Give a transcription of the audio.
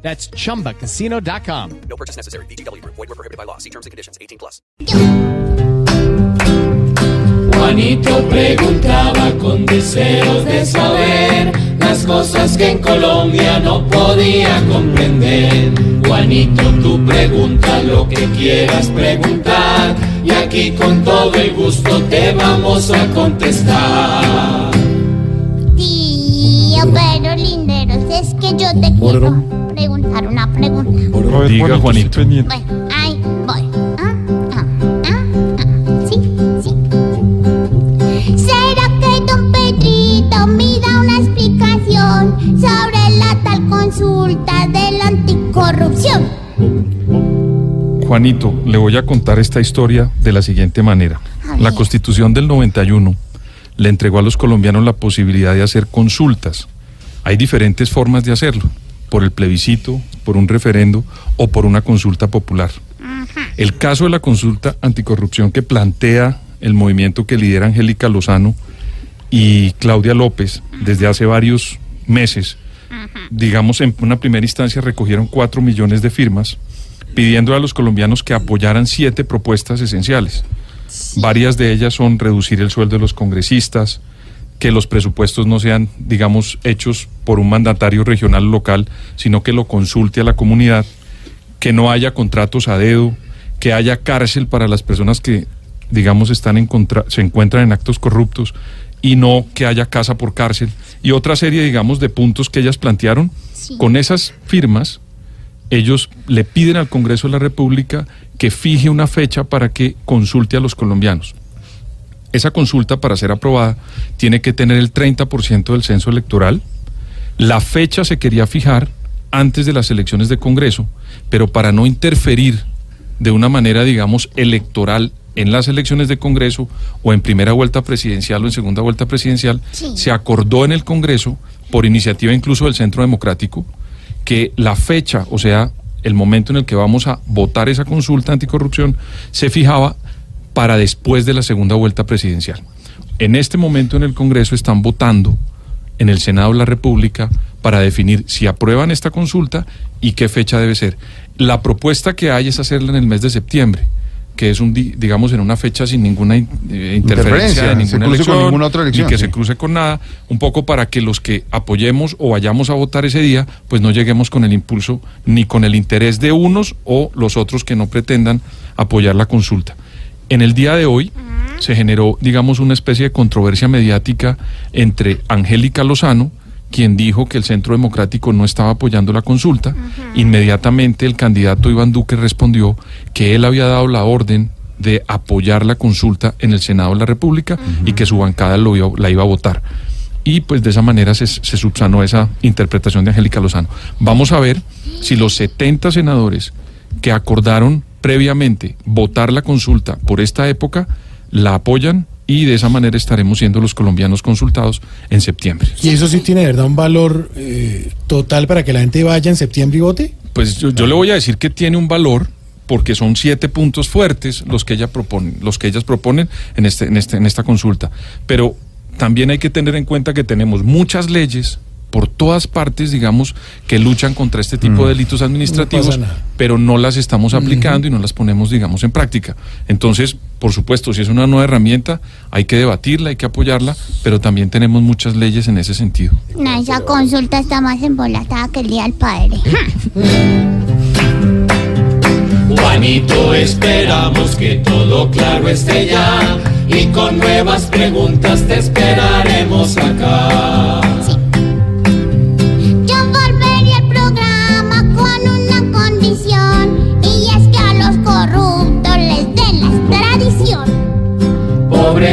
That's chumbacasino.com. No purchase necessary. BGW. Void were prohibited by law. See terms and conditions. 18 plus. Juanito preguntaba con deseos de saber las cosas que en Colombia no podía comprender. Juanito, tú pregunta lo que quieras preguntar y aquí con todo el gusto te vamos a contestar. Tío, pero linderos, es que yo te quiero una pregunta. Diga, Juanito. Bueno, ahí voy. Ah, ah, ah, ah. Sí, sí. ¿Será que don Pedrito me da una explicación sobre la tal consulta de la anticorrupción? Juanito, le voy a contar esta historia de la siguiente manera. La. Constitución del 91 le entregó a los colombianos la posibilidad de hacer consultas. Hay diferentes formas de hacerlo, por el plebiscito, por un referendo o por una consulta popular. El caso de la consulta anticorrupción que plantea el movimiento que lidera Angélica Lozano y Claudia López desde hace varios meses, digamos en una primera instancia recogieron cuatro millones de firmas pidiendo a los colombianos que apoyaran siete propuestas esenciales. Varias de ellas son reducir el sueldo de los congresistas, que los presupuestos no sean, digamos, hechos por un mandatario regional o local, sino que lo consulte a la comunidad, que no haya contratos a dedo, que haya cárcel para las personas que, digamos, están en contra- se encuentran en actos corruptos y no que haya casa por cárcel y otra serie, digamos, de puntos que ellas plantearon. Sí. Con esas firmas, ellos le piden al Congreso de la República que fije una fecha para que consulte a los colombianos. Esa consulta, para ser aprobada, tiene que tener el 30% del censo electoral. La fecha se quería fijar antes de las elecciones de Congreso, pero para no interferir de una manera, digamos, electoral en las elecciones de Congreso o en primera vuelta presidencial o en segunda vuelta presidencial, Sí. se acordó en el Congreso, por iniciativa incluso del Centro Democrático, que la fecha, o sea, el momento en el que vamos a votar esa consulta anticorrupción, se fijaba para después de la segunda vuelta presidencial. En este momento en el Congreso están votando en el Senado de la República para definir si aprueban esta consulta y qué fecha debe ser. La propuesta que hay es hacerla en el mes de septiembre, que es un di- digamos en una fecha sin ninguna in- eh, interferencia de se ninguna cruce con elección, ninguna otra elección, ni que sí. se cruce con nada, un poco para que los que apoyemos o vayamos a votar ese día, pues no lleguemos con el impulso ni con el interés de unos o los otros que no pretendan apoyar la consulta. En el día de hoy se generó, digamos, una especie de controversia mediática entre Angélica Lozano, quien dijo que el Centro Democrático no estaba apoyando la consulta. Inmediatamente el candidato Iván Duque respondió que él había dado la orden de apoyar la consulta en el Senado de la República y que su bancada lo iba- la iba a votar. Y pues de esa manera se, se subsanó esa interpretación de Angélica Lozano. Vamos a ver si los 70 senadores que acordaron previamente votar la consulta por esta época la apoyan y de esa manera estaremos siendo los colombianos consultados en septiembre. ¿Y eso sí tiene verdad un valor eh, total para que la gente vaya en septiembre y vote? Pues yo, yo le voy a decir que tiene un valor porque son siete puntos fuertes los que ella propone, los que ellas proponen en este, en este, en esta consulta. Pero también hay que tener en cuenta que tenemos muchas leyes por todas partes, digamos, que luchan contra este tipo de delitos administrativos, No pero no las estamos aplicando y no las ponemos, digamos, en práctica. Entonces, por supuesto, si es una nueva herramienta, hay que debatirla, hay que apoyarla, pero también tenemos muchas leyes en ese sentido. No, esa consulta está más embolatada que el día del padre. Juanito, esperamos que todo claro esté ya y con nuevas preguntas te esperaremos acá.